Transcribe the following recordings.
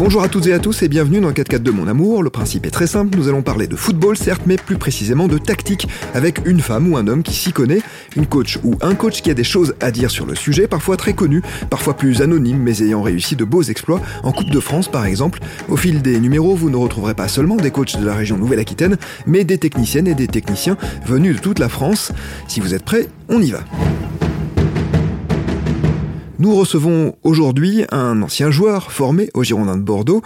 Bonjour à toutes et à tous et bienvenue dans 4 4 de mon amour. Le principe est très simple, nous allons parler de football certes, mais plus précisément de tactique avec une femme ou un homme qui s'y connaît, une coach ou un coach qui a des choses à dire sur le sujet, parfois très connu, parfois plus anonyme, mais ayant réussi de beaux exploits en Coupe de France par exemple. Au fil des numéros, vous ne retrouverez pas seulement des coachs de la région Nouvelle-Aquitaine, mais des techniciennes et des techniciens venus de toute la France. Si vous êtes prêts, on y va. Nous recevons aujourd'hui un ancien joueur formé au Girondin de Bordeaux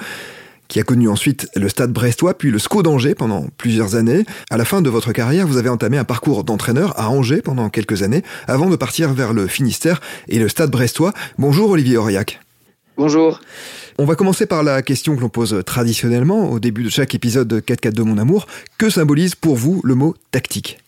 qui a connu ensuite le stade brestois puis le SCO d'Angers pendant plusieurs années. À la fin de votre carrière, vous avez entamé un parcours d'entraîneur à Angers pendant quelques années avant de partir vers le Finistère et le stade brestois. Bonjour Olivier Aurillac. Bonjour. On va commencer par la question que l'on pose traditionnellement au début de chaque épisode de 4 4 de mon amour. Que symbolise pour vous le mot tactique?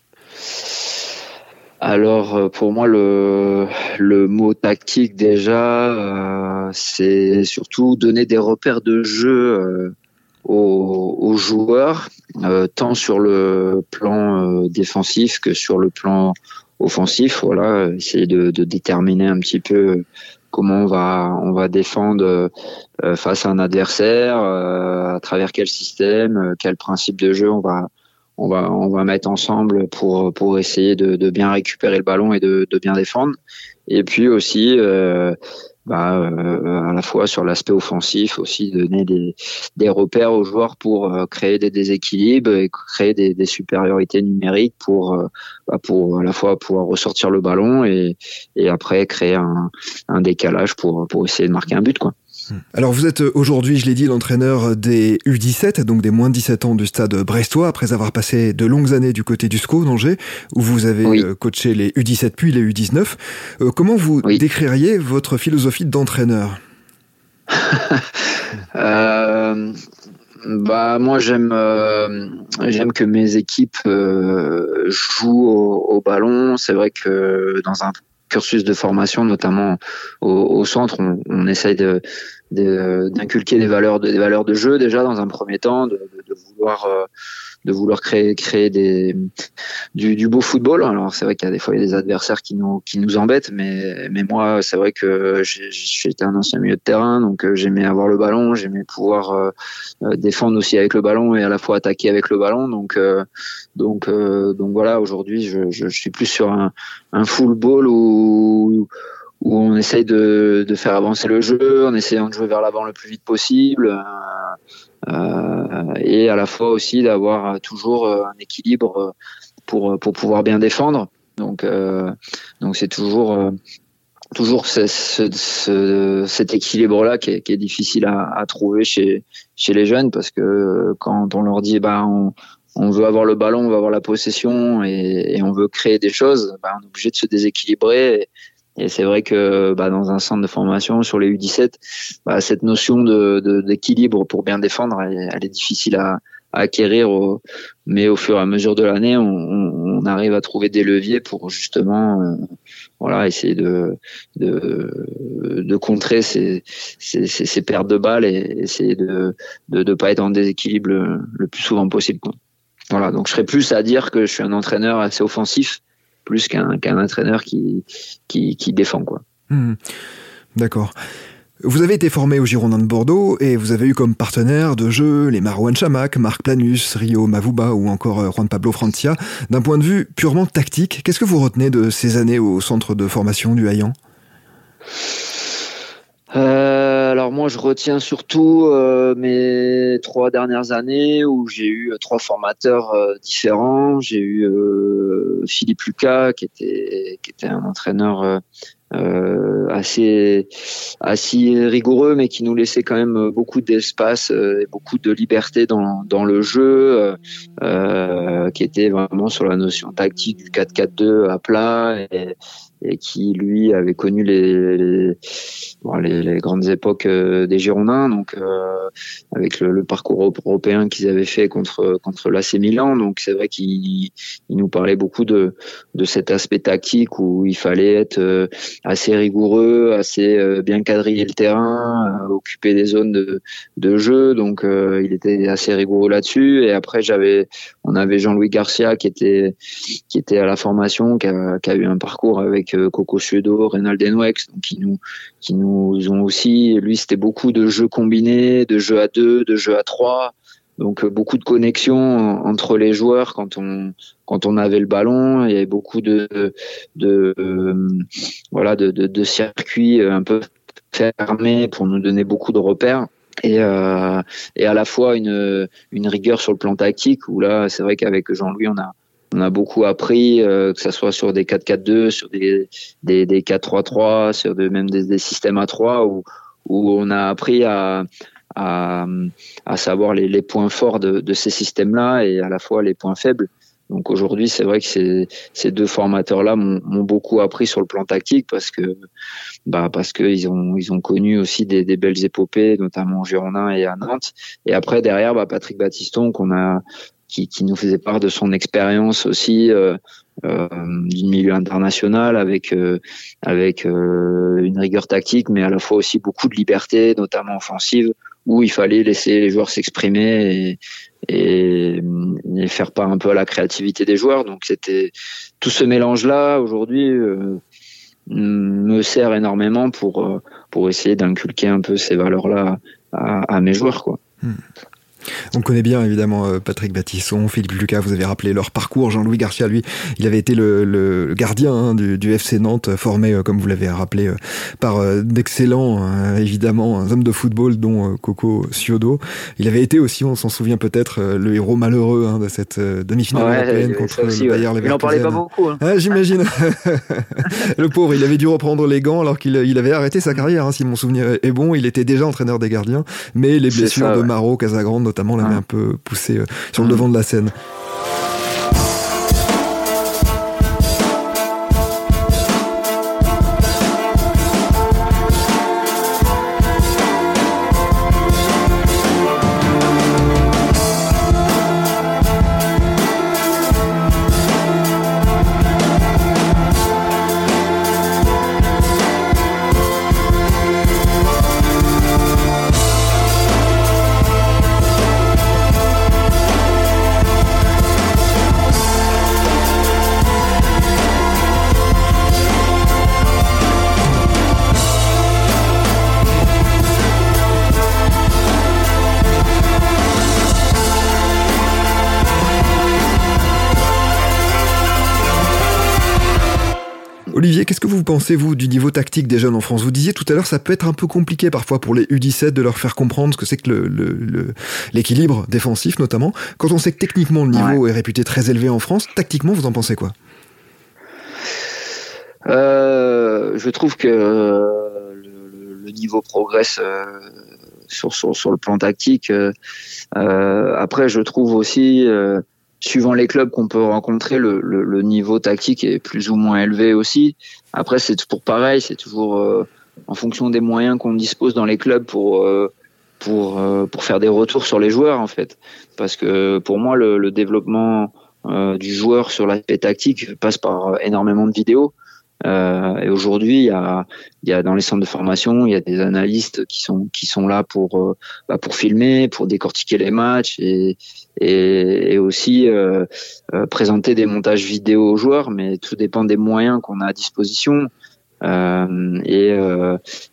Alors euh, pour moi le, le mot tactique déjà euh, c'est surtout donner des repères de jeu euh, aux, aux, joueurs tant sur le plan défensif que sur le plan offensif. Voilà essayer de, de, déterminer un petit peu comment on va on va défendre face à un adversaire à travers quel système quel principe de jeu on va on va on va mettre ensemble pour pour essayer de, de bien récupérer le ballon et de, de bien défendre. Et puis aussi euh, bah, euh, à la fois sur l'aspect offensif aussi donner des, des repères aux joueurs pour euh, créer des déséquilibres et créer des, des supériorités numériques pour euh, bah, pour à la fois pouvoir ressortir le ballon et, et après créer un, un décalage pour pour essayer de marquer un but quoi. Alors vous êtes aujourd'hui, je l'ai dit, l'entraîneur des U17, donc des moins de 17 ans du stade brestois, après avoir passé de longues années du côté du SCO d'Angers, où vous avez oui. Euh, coaché les U17 puis les U19. Euh, comment vous oui. décririez votre philosophie d'entraîneur? Euh, bah moi j'aime euh, j'aime que mes équipes euh, jouent au, au ballon. C'est vrai que dans un cursus de formation, notamment au, au centre, on, on essaye de, d'inculquer des valeurs de, des valeurs de jeu déjà dans un premier temps, de, de, de vouloir euh, de vouloir créer créer des du, du beau football. Alors c'est vrai qu'il y a des fois il y a des adversaires qui nous qui nous embêtent, mais mais moi c'est vrai que j'étais un ancien milieu de terrain, donc euh, j'aimais avoir le ballon, j'aimais pouvoir euh, défendre aussi avec le ballon et à la fois attaquer avec le ballon. Donc euh, donc donc voilà aujourd'hui je, je, suis plus sur un, un football où où on essaye de, de, faire avancer le jeu en essayant de jouer vers l'avant le plus vite possible euh, et à la fois aussi d'avoir toujours un équilibre pour, pour pouvoir bien défendre. Donc euh, donc c'est toujours euh, toujours ce, ce, ce, cet équilibre là qui est, qui est difficile à, à, trouver chez chez les jeunes parce que quand on leur dit bah on, on veut avoir le ballon, on veut avoir la possession et, et on veut créer des choses, bah, on est obligé de se déséquilibrer. Et, c'est vrai que bah, dans un centre de formation sur les U17, bah, cette notion de, d'équilibre pour bien défendre, elle, elle est difficile à, à acquérir. Au, mais au fur et à mesure de l'année, on, on, arrive à trouver des leviers pour justement, euh, voilà, essayer de de, de contrer ces, ces, ces, ces, pertes de balles et essayer de de, de pas être en déséquilibre le, le plus souvent possible. Quoi. Voilà, donc je serais plus à dire que je suis un entraîneur assez offensif plus qu'un qu'un entraîneur qui, qui, qui défend quoi. Mmh. D'accord. Vous avez été formé au Girondin de Bordeaux et vous avez eu comme partenaire de jeu les Marouane Chamac, Marc Planus, Rio Mavuba ou encore Juan Pablo Francia. D'un point de vue purement tactique, qu'est-ce que vous retenez de ces années au centre de formation du Hayan? Euh, alors moi, je retiens surtout euh, mes trois dernières années où j'ai eu trois formateurs euh, différents. J'ai eu euh, Philippe Lucas, qui était qui était un entraîneur euh, assez assez rigoureux mais qui nous laissait quand même beaucoup d'espace euh, et beaucoup de liberté dans dans le jeu euh, qui était vraiment sur la notion tactique du 4-4-2 à plat et, et qui lui avait connu les les, grandes époques des Girondins donc avec le, parcours européen qu'ils avaient fait contre contre l'AC Milan donc c'est vrai qu'il il nous parlait beaucoup de de cet aspect tactique où il fallait être assez rigoureux, assez euh, bien quadriller le terrain, euh, occuper des zones de, de jeu. Donc euh, il était assez rigoureux là-dessus. Et après j'avais, on avait Jean-Louis Garcia qui était qui était à la formation, qui a, qui a eu un parcours avec Coco Suedo, Reynald Denwex, qui nous qui nous ont aussi, lui, c'était beaucoup de jeux combinés, de jeux à deux, de jeux à trois. Donc euh, beaucoup de connexions entre les joueurs quand on quand on avait le ballon. Il y avait beaucoup de de, euh, voilà de, circuits un peu fermés pour nous donner beaucoup de repères. Et, euh, et à la fois une, une rigueur sur le plan tactique où là c'est vrai qu'avec Jean-Louis on a on a beaucoup appris euh, que ça soit sur des 4-4-2 sur des des, des 4-3-3 sur de, même des, des systèmes à 3 où où on a appris à à, à savoir les, les, points forts de, de ces systèmes-là et à la fois les points faibles. Donc aujourd'hui, c'est vrai que ces, ces deux formateurs-là m'ont beaucoup appris sur le plan tactique parce que bah parce qu'ils ont ils ont connu aussi des, des belles épopées, notamment en Girondin et à Nantes. Et après derrière, bah, Patrick Battiston qu'on a qui, qui, nous faisait part de son expérience aussi euh, euh, du milieu international avec euh, avec euh, une rigueur tactique, mais à la fois aussi beaucoup de liberté, notamment offensive, où il fallait laisser les joueurs s'exprimer et, et, et, faire part un peu à la créativité des joueurs. Donc c'était tout ce mélange-là aujourd'hui euh, me sert énormément pour pour essayer d'inculquer un peu ces valeurs-là à, à, mes joueurs, quoi. Hmm. On connaît bien évidemment euh, Patrick Battisson, Philippe Lucas, vous avez rappelé leur parcours. Jean-Louis Garcia, lui, il avait été le, le gardien hein, du, du, FC Nantes, formé, euh, comme vous l'avez rappelé, euh, par d'excellents, évidemment, hommes de football, dont Coco Ciodo. Il avait été aussi, on s'en souvient peut-être, le héros malheureux hein, de cette demi-finale ouais, européenne contre aussi, ouais. Il en parlait pas beaucoup. Hein. Ah, J'imagine. le pauvre, il avait dû reprendre les gants alors qu'il il avait arrêté sa carrière, hein, si mon souvenir est bon. Il était déjà entraîneur des gardiens, mais les blessures ça, de Maro, Casagrande, notamment l'avait un peu poussé sur le devant de la scène. Olivier, qu'est-ce que vous pensez, vous, du niveau tactique des jeunes en France? Vous disiez tout à l'heure, ça peut être un peu compliqué parfois pour les U17 de leur faire comprendre ce que c'est que l'équilibre le, le, défensif, notamment. Quand on sait que techniquement le niveau ouais. est réputé très élevé en France, tactiquement, vous en pensez quoi? Euh, Je trouve que le, le niveau progresse. Euh sur, sur, sur, le plan tactique. Euh, après, je trouve aussi, euh, suivant les clubs qu'on peut rencontrer, le, le, le, niveau tactique est plus ou moins élevé aussi. Après, c'est toujours pareil, c'est toujours euh, en fonction des moyens qu'on dispose dans les clubs pour euh, pour pour faire des retours sur les joueurs en fait. Parce que pour moi, le, le développement du joueur sur l'aspect tactique passe par énormément de vidéos. Euh, et aujourd'hui, il y a, y a dans les centres de formation, il y a des analystes qui sont qui sont là pour euh, bah, pour filmer, pour décortiquer les matchs et et, et aussi euh, euh, présenter des montages vidéo aux joueurs. Mais tout dépend des moyens qu'on a à disposition. Euh, et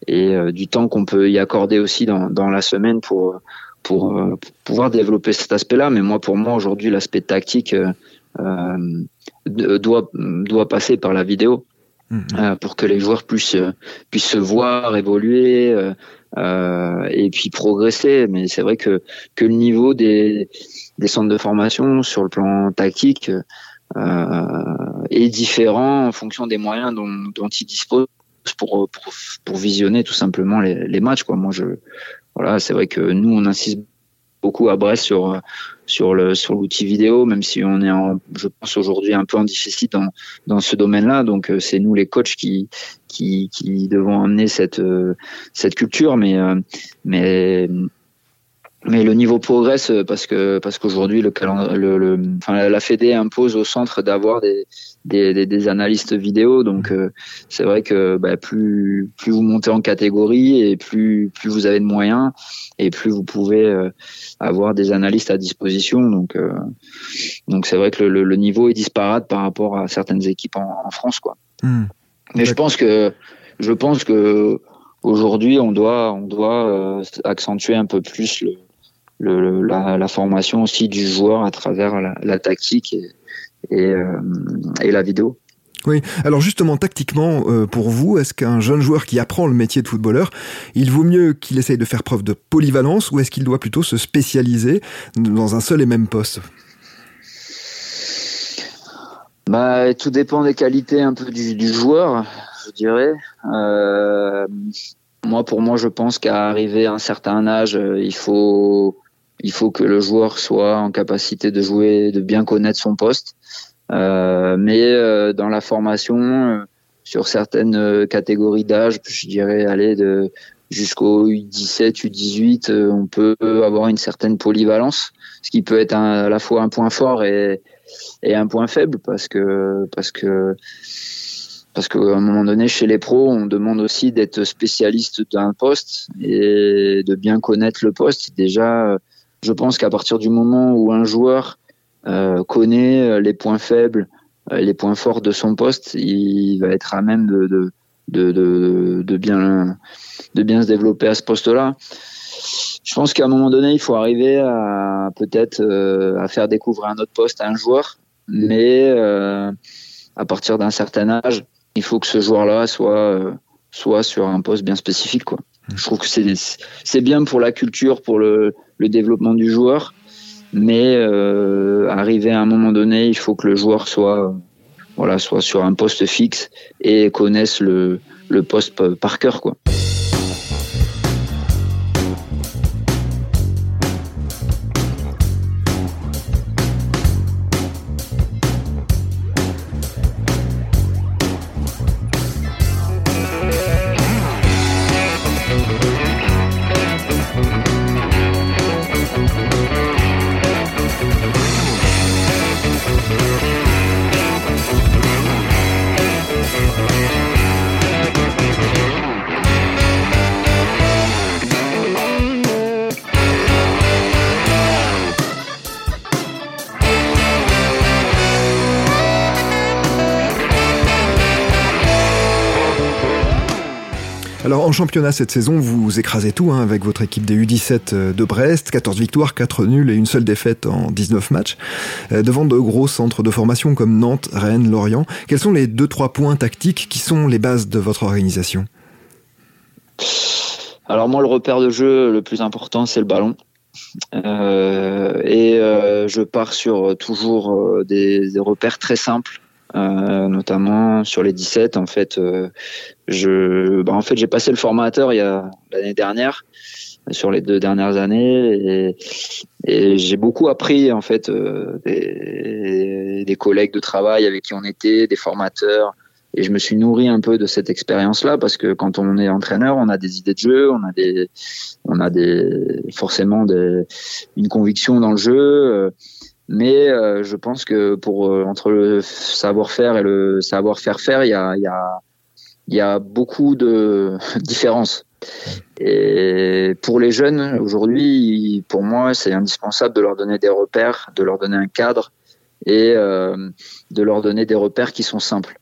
et du temps qu'on peut y accorder aussi dans, dans la semaine pour pour, pour pouvoir développer cet aspect-là. Mais moi, pour moi, aujourd'hui, l'aspect tactique doit doit passer par la vidéo. Euh, pour que les joueurs puissent puissent se voir évoluer euh, et puis progresser. Mais c'est vrai que que le niveau des des centres de formation sur le plan tactique euh, est différent en fonction des moyens dont, dont ils disposent pour, pour pour visionner tout simplement les, les matchs. Quoi. Moi, je voilà, c'est vrai que nous on insiste beaucoup à Brest sur sur le sur l'outil vidéo, même si on est en, je pense aujourd'hui un peu en déficit dans dans ce domaine-là. Donc euh, c'est nous les coachs qui qui qui devons amener cette euh, cette culture, mais euh, mais mais le niveau progresse parce que parce qu'aujourd'hui le le, le, enfin la Fédé impose au centre d'avoir des, des, des, des analystes vidéo, donc euh, c'est vrai que bah, plus plus vous montez en catégorie et plus plus vous avez de moyens et plus vous pouvez euh, avoir des analystes à disposition. Donc euh, donc c'est vrai que le, le, niveau est disparate par rapport à certaines équipes en, en France, quoi. Mmh. Mais je pense que je pense que aujourd'hui, on doit, on doit accentuer un peu plus le, la, formation aussi du joueur à travers la, tactique et, et la vidéo. Oui, alors justement, tactiquement, euh, pour vous, est-ce qu'un jeune joueur qui apprend le métier de footballeur, il vaut mieux qu'il essaye de faire preuve de polyvalence ou est-ce qu'il doit plutôt se spécialiser dans un seul et même poste? Bah, Tout dépend des qualités un peu du, joueur, je dirais. Euh, moi, pour moi, je pense qu'à arriver à un certain âge, euh, il faut, il faut que le joueur soit en capacité de jouer, de bien connaître son poste. Euh, mais euh, dans la formation, euh, sur certaines catégories d'âge, je dirais aller de jusqu'au U17, U18, on peut avoir une certaine polyvalence, ce qui peut être à la fois un point fort et, et un point faible parce que parce que parce qu'à un moment donné, chez les pros, on demande aussi d'être spécialiste d'un poste et de bien connaître le poste. Déjà, je pense qu'à partir du moment où un joueur euh, connaît euh, les points faibles, euh, les points forts de son poste, il va être à même de, de, de, de, bien, de bien se développer à ce poste-là. Je pense qu'à un moment donné, il faut arriver à peut-être à faire découvrir un autre poste à un joueur, mais à partir d'un certain âge, il faut que ce joueur-là soit soit sur un poste bien spécifique. Quoi. Je trouve que c'est bien pour la culture, pour le, le développement du joueur, mais euh, arrivé à un moment donné, il faut que le joueur soit voilà soit sur un poste fixe et connaisse le, le poste par cœur quoi. Alors en championnat cette saison, vous écrasez tout hein, avec votre équipe des U17 euh, de Brest, 14 victoires, 4 nuls et une seule défaite en 19 matchs, euh, devant de gros centres de formation comme Nantes, Rennes, Lorient. Quels sont les 2-3 points tactiques qui sont les bases de votre organisation? Alors moi, le repère de jeu le plus important, c'est le ballon. Euh, et je pars sur toujours des, repères très simples euh, notamment sur les 17. En fait, euh, je, bah, en fait, j'ai passé le formateur il y a l'année dernière sur les deux dernières années et, et j'ai beaucoup appris en fait euh, des, des, collègues de travail avec qui on était, des formateurs et je me suis nourri un peu de cette expérience là parce que quand on est entraîneur, on a des idées de jeu, on a des on a des forcément des, une conviction dans le jeu mais euh, je pense que pour euh, entre le savoir-faire et le savoir-faire faire, il y a, y, a, y a beaucoup de différences. Et pour les jeunes, aujourd'hui, pour moi, c'est indispensable de leur donner des repères, de leur donner un cadre et euh, de leur donner des repères qui sont simples.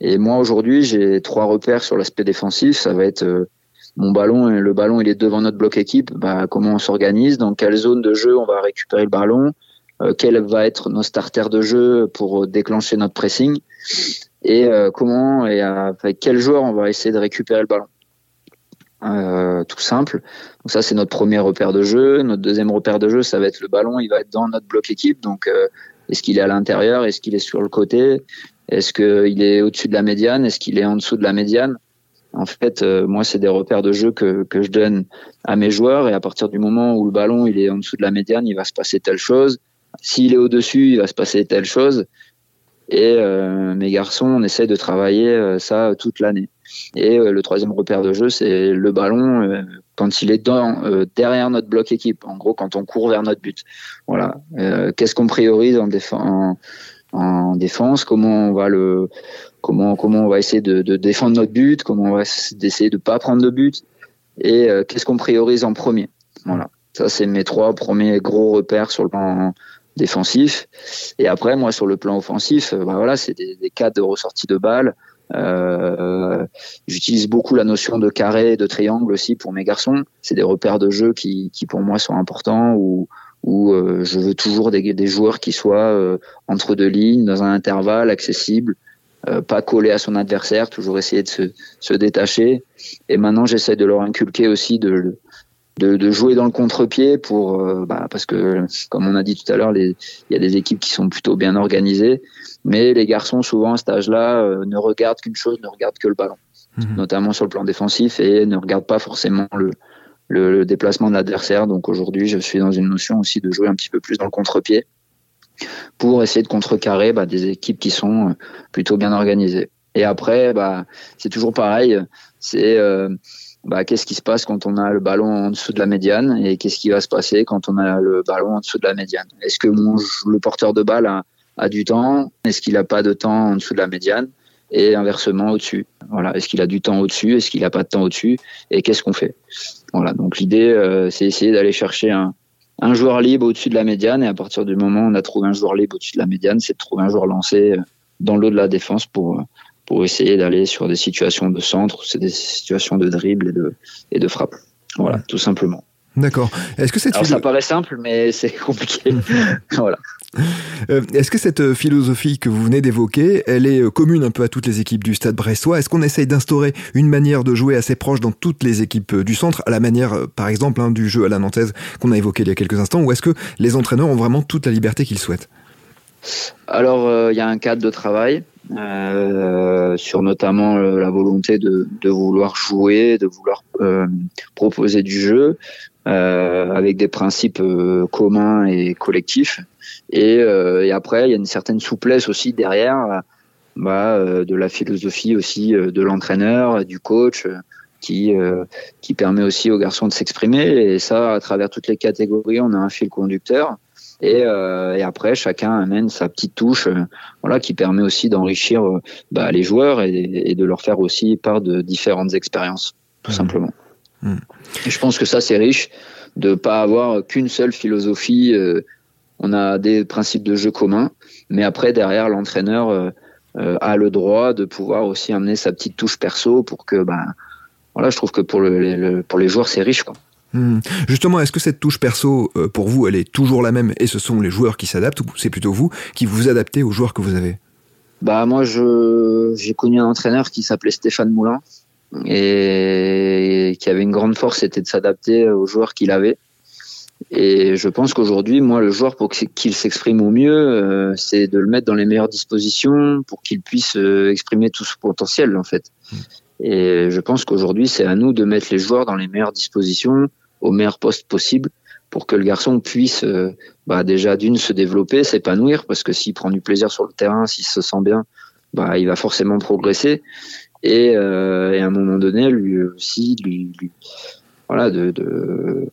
Et moi, aujourd'hui, j'ai trois repères sur l'aspect défensif. Ça va être euh, mon ballon, le ballon, il est devant notre bloc équipe. Bah, comment on s'organise, dans quelle zone de jeu on va récupérer le ballon, quel va être nos starters de jeu pour déclencher notre pressing et euh, comment et avec quel joueur on va essayer de récupérer le ballon. Euh, tout simple. Donc ça c'est notre premier repère de jeu. Notre deuxième repère de jeu, ça va être le ballon. Il va être dans notre bloc équipe. Donc est-ce qu'il est à l'intérieur? Est-ce qu'il est sur le côté? Est-ce qu'il est au-dessus de la médiane? Est-ce qu'il est en dessous de la médiane? En fait, moi c'est des repères de jeu que, que je donne à mes joueurs et à partir du moment où le ballon il est en dessous de la médiane, il va se passer telle chose. S'il est au-dessus, il va se passer telle chose. Et euh, mes garçons, on essaie de travailler euh, ça toute l'année. Et euh, le troisième repère de jeu, c'est le ballon quand il est dans, derrière notre bloc équipe. En gros, quand on court vers notre but. Voilà. Qu'est-ce qu'on priorise en, en, défense? Comment on va le comment comment on va essayer de, défendre notre but? Comment on va essayer de pas prendre de but? Et qu'est-ce qu'on priorise en premier? Voilà. Ça, c'est mes trois premiers gros repères sur le plan défensif. Et après, moi, sur le plan offensif, bah voilà, c'est des, des cas de ressortie de balles, Euh, J'utilise beaucoup la notion de carré, de triangle aussi pour mes garçons. C'est des repères de jeu qui, qui pour moi sont importants où, où euh, je veux toujours des, des joueurs qui soient euh, entre deux lignes, dans un intervalle accessible, euh, pas collé à son adversaire, toujours essayer de se, se détacher. Et maintenant, j'essaie de leur inculquer aussi de, de, de jouer dans le contre-pied pour, bah, parce que comme on a dit tout à l'heure, il y a des équipes qui sont plutôt bien organisées mais les garçons, souvent à cet âge-là, euh, ne regardent qu'une chose, ne regardent que le ballon, mhm. notamment sur le plan défensif, et ne regardent pas forcément le, le, déplacement de l'adversaire. Donc aujourd'hui, je suis dans une notion aussi de jouer un petit peu plus dans le contre-pied pour essayer de contrecarrer bah, des équipes qui sont euh, plutôt bien organisées. Et après, bah, c'est toujours pareil. C'est euh, bah, qu'est-ce qui se passe quand on a le ballon en dessous de la médiane et qu'est-ce qui va se passer quand on a le ballon en dessous de la médiane? Est-ce que mon, le porteur de balle a, a du temps? Est-ce qu'il n'a pas de temps en dessous de la médiane? Et inversement au-dessus. Voilà. Est-ce qu'il a du temps au-dessus? Est-ce qu'il n'a pas de temps au-dessus? Et qu'est-ce qu'on fait? Voilà. Donc l'idée, euh, c'est essayer d'aller chercher un, un joueur libre au-dessus de la médiane. Et à partir du moment où on a trouvé un joueur libre au-dessus de la médiane, c'est de trouver un joueur lancé euh, dans l'eau de la défense pour pour essayer d'aller sur des situations de centre, c'est des situations de dribble et de et de frappe. Voilà, tout simplement. D'accord. Est-ce que Alors, ça paraît simple, mais c'est compliqué. voilà. Euh, est-ce que cette euh, philosophie que vous venez d'évoquer, elle est euh, commune un peu à toutes les équipes du Stade Brestois? Est-ce qu'on essaye d'instaurer une manière de jouer assez proche dans toutes les équipes du centre, à la manière, par exemple, hein, du jeu à la nantaise qu'on a évoqué il y a quelques instants, ou est-ce que les entraîneurs ont vraiment toute la liberté qu'ils souhaitent? Alors, il y a un cadre de travail. Sur notamment la volonté de, vouloir jouer, de vouloir proposer du jeu avec des principes communs et collectifs. Et, euh, et après, il y a une certaine souplesse aussi derrière bah, euh, de la philosophie aussi euh, de l'entraîneur, du coach, qui, qui permet aussi aux garçons de s'exprimer. Et ça, à travers toutes les catégories, on a un fil conducteur. Et, euh, et, après chacun amène sa petite touche voilà qui permet aussi d'enrichir bah, les joueurs et, et, de leur faire aussi part de différentes expériences tout mmh. simplement mmh. Et je pense que ça c'est riche de pas avoir qu'une seule philosophie on a des principes de jeu communs, mais après derrière l'entraîneur euh, euh, a le droit de pouvoir aussi amener sa petite touche perso pour que ben voilà, je trouve que pour le, pour les joueurs c'est riche quoi. Hmm. Justement, est-ce que cette touche perso, euh, pour vous, elle est toujours la même et ce sont les joueurs qui s'adaptent ou c'est plutôt vous qui vous adaptez aux joueurs que vous avez? Bah moi, je j'ai connu un entraîneur qui s'appelait Stéphane Moulin et qui avait une grande force, c'était de s'adapter aux joueurs qu'il avait. Et je pense qu'aujourd'hui, moi, le joueur, pour qu'il s'exprime au mieux, euh, c'est de le mettre dans les meilleures dispositions pour qu'il puisse euh, exprimer tout son potentiel, en fait. Hmm. Et je pense qu'aujourd'hui, c'est à nous de mettre les joueurs dans les meilleures dispositions, au meilleur poste possible, pour que le garçon puisse euh, bah, déjà d'une se développer, s'épanouir, parce que s'il prend du plaisir sur le terrain, s'il se sent bien, bah, il va forcément progresser. Et, et à un moment donné, lui aussi, lui, lui voilà, de, de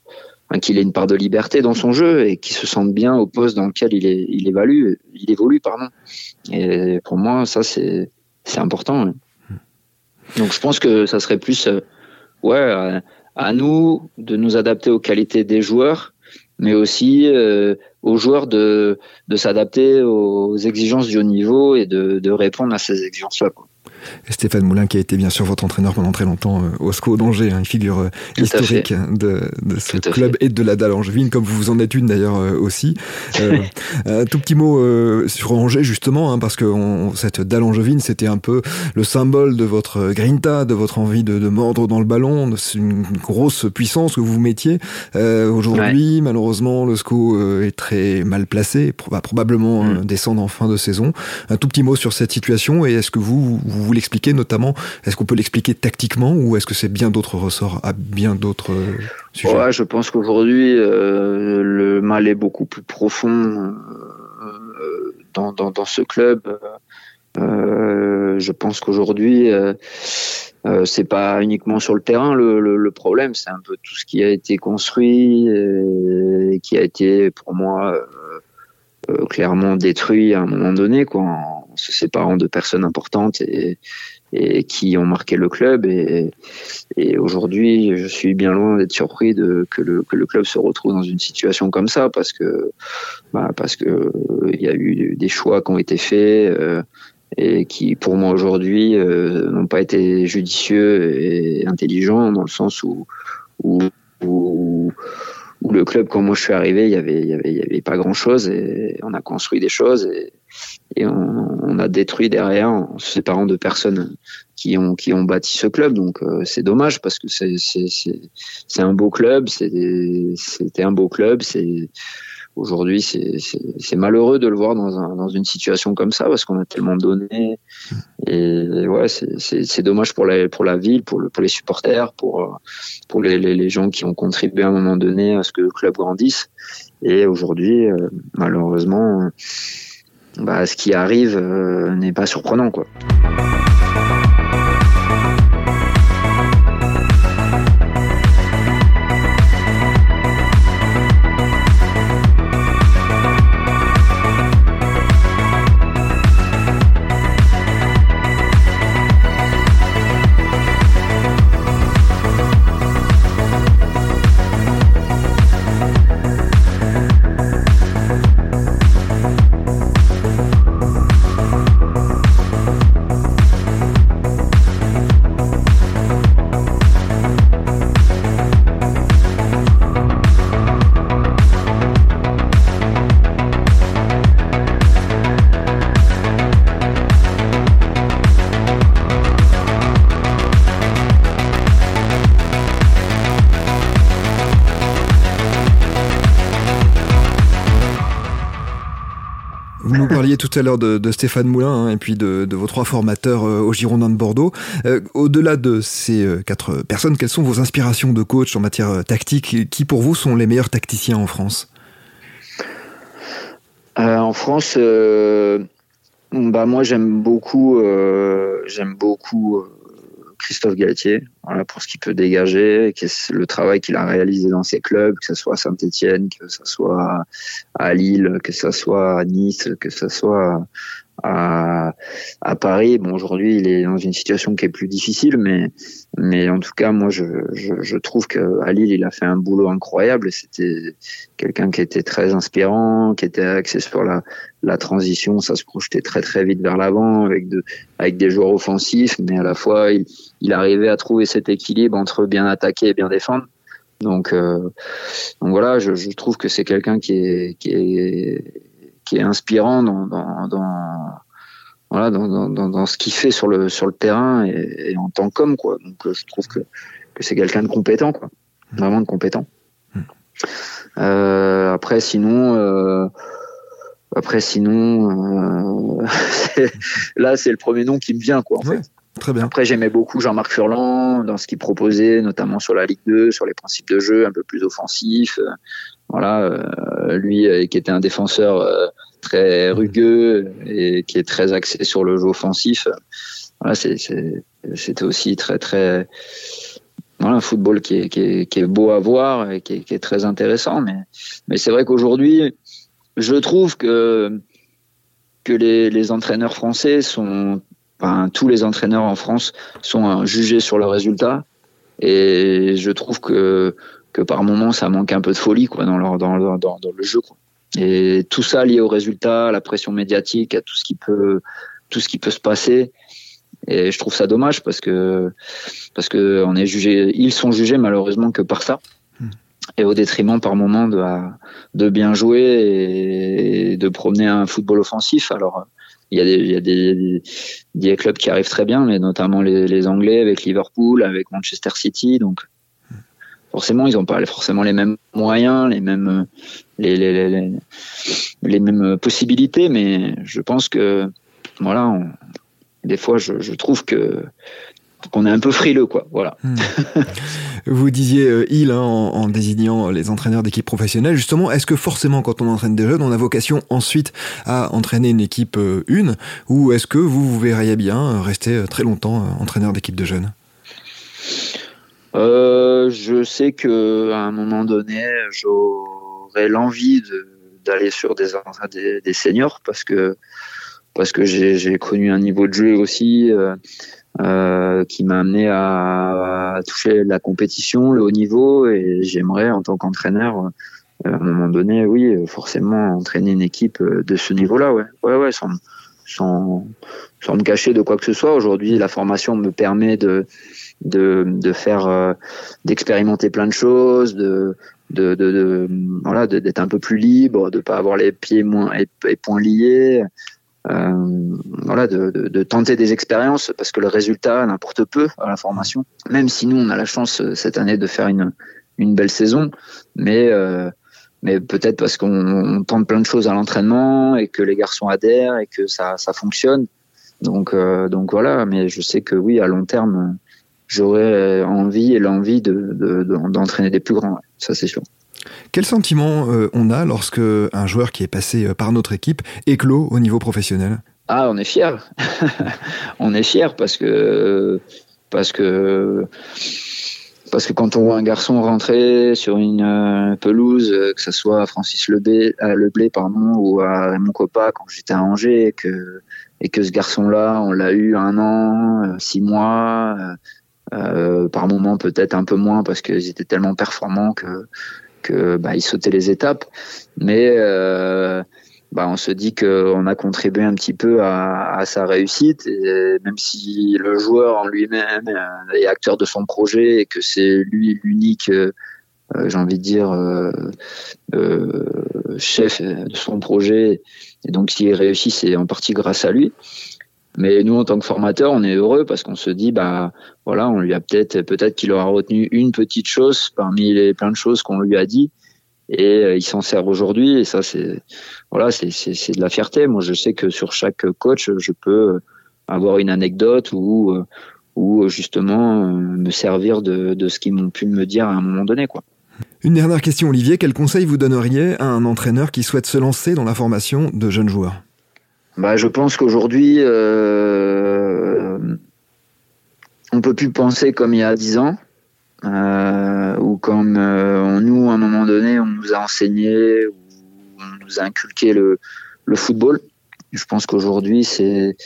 qu'il ait une part de liberté dans son jeu et qu'il se sente bien au poste dans lequel il, est, il évalue, il évolue, pardon. Et pour moi, ça c'est c'est important. Donc je pense que ça serait plus euh, ouais à, nous de nous adapter aux qualités des joueurs, mais aussi euh, aux joueurs de de s'adapter aux exigences du haut niveau et de, de répondre à ces exigences-là. Stéphane Moulin qui a été bien sûr votre entraîneur pendant très longtemps euh, au SCO d'Angers, hein, une figure euh, historique de, de ce club et de la dalle angevine, comme vous en êtes une d'ailleurs euh, aussi. un tout petit mot sur Angers justement, hein, parce que cette dalle angevine c'était un peu le symbole de votre grinta, de votre envie de, de mordre dans le ballon, c'est une grosse puissance que vous mettiez. Aujourd'hui, malheureusement, le SCO est très mal placé, va probablement mm. descendre en fin de saison. Un tout petit mot sur cette situation et est-ce que vous, vous l'expliquer notamment Est-ce qu'on peut l'expliquer tactiquement ou est-ce que c'est bien d'autres ressorts à bien d'autres euh, sujets? Je pense qu'aujourd'hui, euh, le mal est beaucoup plus profond euh, dans, dans, ce club. je pense qu'aujourd'hui, c'est pas uniquement sur le terrain le, le, problème, c'est un peu tout ce qui a été construit et qui a été pour moi clairement détruit à un moment donné, quoi, se séparant de personnes importantes et, qui ont marqué le club. Et, aujourd'hui, je suis bien loin d'être surpris de, que, le, que le club se retrouve dans une situation comme ça parce que bah, parce que il y a eu des choix qui ont été faits. Euh, et qui, pour moi aujourd'hui, n'ont pas été judicieux et intelligents dans le sens où, où, où le club, quand moi je suis arrivé, il y avait, il y avait, pas grand chose et on a construit des choses et on, a détruit derrière en se séparant de personnes qui ont, qui ont bâti ce club. Donc euh, c'est dommage parce que c'est, c'est, un beau club, c'était un beau club, aujourd'hui, c'est malheureux de le voir dans, un, dans, une situation comme ça parce qu'on a tellement donné. Et ouais, c'est dommage pour la, pour la ville, pour, le, pour les supporters, pour, pour les, les, les, gens qui ont contribué à un moment donné à ce que le club grandisse. Et aujourd'hui, euh, malheureusement, bah, ce qui arrive euh, n'est pas surprenant. quoi. Tout à l'heure de, Stéphane Moulin hein, et puis de, vos trois formateurs euh, au Girondin de Bordeaux. Euh, au-delà de ces euh, quatre personnes, quelles sont vos inspirations de coach en matière tactique Qui pour vous sont les meilleurs tacticiens en France? En France, bah moi j'aime beaucoup, j'aime beaucoup Christophe Galtier, voilà, pour ce qu'il peut dégager, le travail qu'il a réalisé dans ses clubs, que ce soit à Saint-Etienne, que ce soit à Lille, que ce soit à Nice, que ce soit à, à Paris. Bon, aujourd'hui, il est dans une situation qui est plus difficile, mais, mais en tout cas, moi, je, je, je trouve qu'à Lille, il a fait un boulot incroyable. C'était quelqu'un qui était très inspirant, qui était axé sur la, la transition. Ça se projetait très, très vite vers l'avant avec, de, avec des joueurs offensifs, mais à la fois, il, il arrivait à trouver cet équilibre entre bien attaquer et bien défendre. Donc, euh, donc voilà, je, je trouve que c'est quelqu'un qui est, qui est qui est inspirant dans, dans, dans voilà dans, dans, dans, ce qu'il fait sur le sur le terrain et, en tant qu'homme quoi. Donc euh, je trouve que que c'est quelqu'un de compétent quoi, mmh. vraiment de compétent. Mmh. Euh, après sinon euh, après sinon euh, là c'est le premier nom qui me vient quoi en fait. Très bien. Après, j'aimais beaucoup Jean-Marc Furlan dans ce qu'il proposait, notamment sur la Ligue 2, sur les principes de jeu un peu plus offensifs. Voilà, euh, lui euh, qui était un défenseur euh, très rugueux et qui est très axé sur le jeu offensif. Voilà, c'était aussi très très voilà, un football qui est, qui, est, beau à voir et qui est, qui est très intéressant. Mais, mais c'est vrai qu'aujourd'hui, je trouve que, que les, les entraîneurs français sont, enfin, tous les entraîneurs en France sont jugés sur le résultat. Et je trouve que que par moments ça manque un peu de folie quoi dans leur dans, dans, dans le jeu quoi. Et tout ça lié au résultat, à la pression médiatique, à tout ce qui peut tout ce qui peut se passer. Et je trouve ça dommage parce que parce que on est jugé, ils sont jugés malheureusement que par ça. Hmm. Et au détriment par moment de de bien jouer et de promener un football offensif. Alors il y a des, il y a des, des, clubs qui arrivent très bien, mais notamment les, les Anglais avec Liverpool, avec Manchester City. Donc forcément, ils n'ont pas forcément les mêmes moyens, les mêmes, les, les, les, les mêmes possibilités, mais je pense que, voilà, des fois, je, je trouve que qu'on est un peu frileux, quoi. Voilà. Hmm. Vous disiez euh, il hein, en, en, désignant les entraîneurs d'équipe professionnelle. Justement, est-ce que forcément, quand on entraîne des jeunes, on a vocation ensuite à entraîner une équipe euh, une, ou est-ce que vous vous verriez bien rester très longtemps euh, entraîneur d'équipe de jeunes? Euh, je sais que à un moment donné, j'aurais l'envie d'aller sur des, des, seniors parce que parce que j'ai connu un niveau de jeu aussi euh, euh, qui m'a amené à, à, toucher la compétition, le haut niveau, et j'aimerais en tant qu'entraîneur, euh, à un moment donné, oui, forcément entraîner une équipe de ce niveau-là, ouais, ouais, ouais, sans, sans, sans me cacher de quoi que ce soit. Aujourd'hui, la formation me permet de, de, de faire, euh, d'expérimenter plein de choses, de, de, de, voilà, d'être un peu plus libre, de pas avoir les pieds moins et, poings liés. Euh, voilà, de, de, de, tenter des expériences parce que le résultat n'importe peu à la formation. Même si nous on a la chance euh, cette année de faire une une belle saison, mais euh, mais peut-être parce qu'on tente plein de choses à l'entraînement et que les garçons adhèrent et que ça, ça fonctionne. Donc, euh, donc voilà, mais je sais que oui, à long terme, j'aurais envie et l'envie d'entraîner de, des plus grands, ça c'est sûr. Quel sentiment euh, on a lorsque un joueur qui est passé euh, par notre équipe éclot au niveau professionnel? Ah, on est fier. on est fier parce que parce que parce que quand on voit un garçon rentrer sur une euh, pelouse, euh, que ce soit à Francis Leblé, à Leblé pardon, ou à Raymond Coppa quand j'étais à Angers, et que, et que ce garçon-là, on l'a eu un an, euh, six mois, euh, par moment peut-être un peu moins parce qu'ils étaient tellement performants que, que bah, ils sautaient les étapes. Mais euh, bah, on se dit qu'on a contribué un petit peu à, à, sa réussite. Et même si le joueur en lui-même est acteur de son projet et que c'est lui l'unique, euh, j'ai envie de dire, euh, euh, chef de son projet, et donc s'il réussit, c'est en partie grâce à lui. Mais nous, en tant que formateur, on est heureux parce qu'on se dit, bah voilà, on lui a peut-être, peut-être qu'il aura retenu une petite chose parmi les plein de choses qu'on lui a dit et euh, il s'en sert aujourd'hui et ça c'est voilà c'est c'est de la fierté. Moi je sais que sur chaque coach je peux avoir une anecdote ou euh, ou justement euh, me servir de, de ce qu'ils m'ont pu me dire à un moment donné quoi. Une dernière question Olivier, quel conseil vous donneriez à un entraîneur qui souhaite se lancer dans la formation de jeunes joueurs? Bah, je pense qu'aujourd'hui euh, on peut plus penser comme il y a dix ans euh, ou comme euh, nous, à un moment donné, on nous a enseigné, on nous a inculqué le, le football. Je pense qu'aujourd'hui, c'est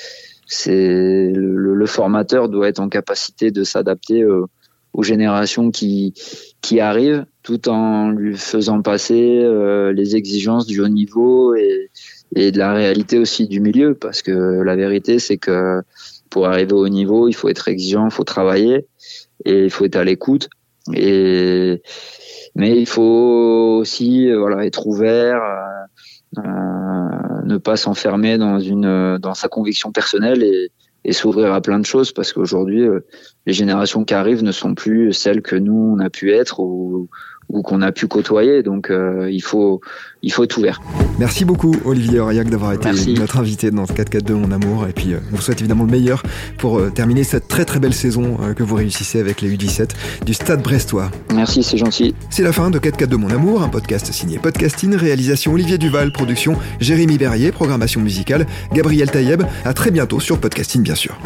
c'est le, le, formateur doit être en capacité de s'adapter aux, aux générations qui qui arrivent, tout en lui faisant passer euh, les exigences du haut niveau et, et de la réalité aussi du milieu, parce que la vérité, c'est que pour arriver au niveau, il faut être exigeant, il faut travailler et il faut être à l'écoute. Et mais il faut aussi euh, voilà être ouvert, euh, euh, ne pas s'enfermer dans une dans sa conviction personnelle et, et s'ouvrir à plein de choses parce qu'aujourd'hui les générations qui arrivent ne sont plus celles que nous on a pu être ou, ou qu'on a pu côtoyer. Donc euh, il faut il faut être ouvert. Merci beaucoup Olivier Aurillac d'avoir été notre invité dans 4-4-2 Mon Amour. Et puis euh, on vous souhaite évidemment le meilleur pour euh, terminer cette très très belle saison que vous réussissez avec les U17 du Stade Brestois. Merci, c'est gentil. C'est la fin de 4-4-2 Mon Amour, un podcast signé Podcasting, réalisation Olivier Duval, production Jérémy Berrier, programmation musicale Gabriel Taïeb. À très bientôt sur Podcasting bien sûr.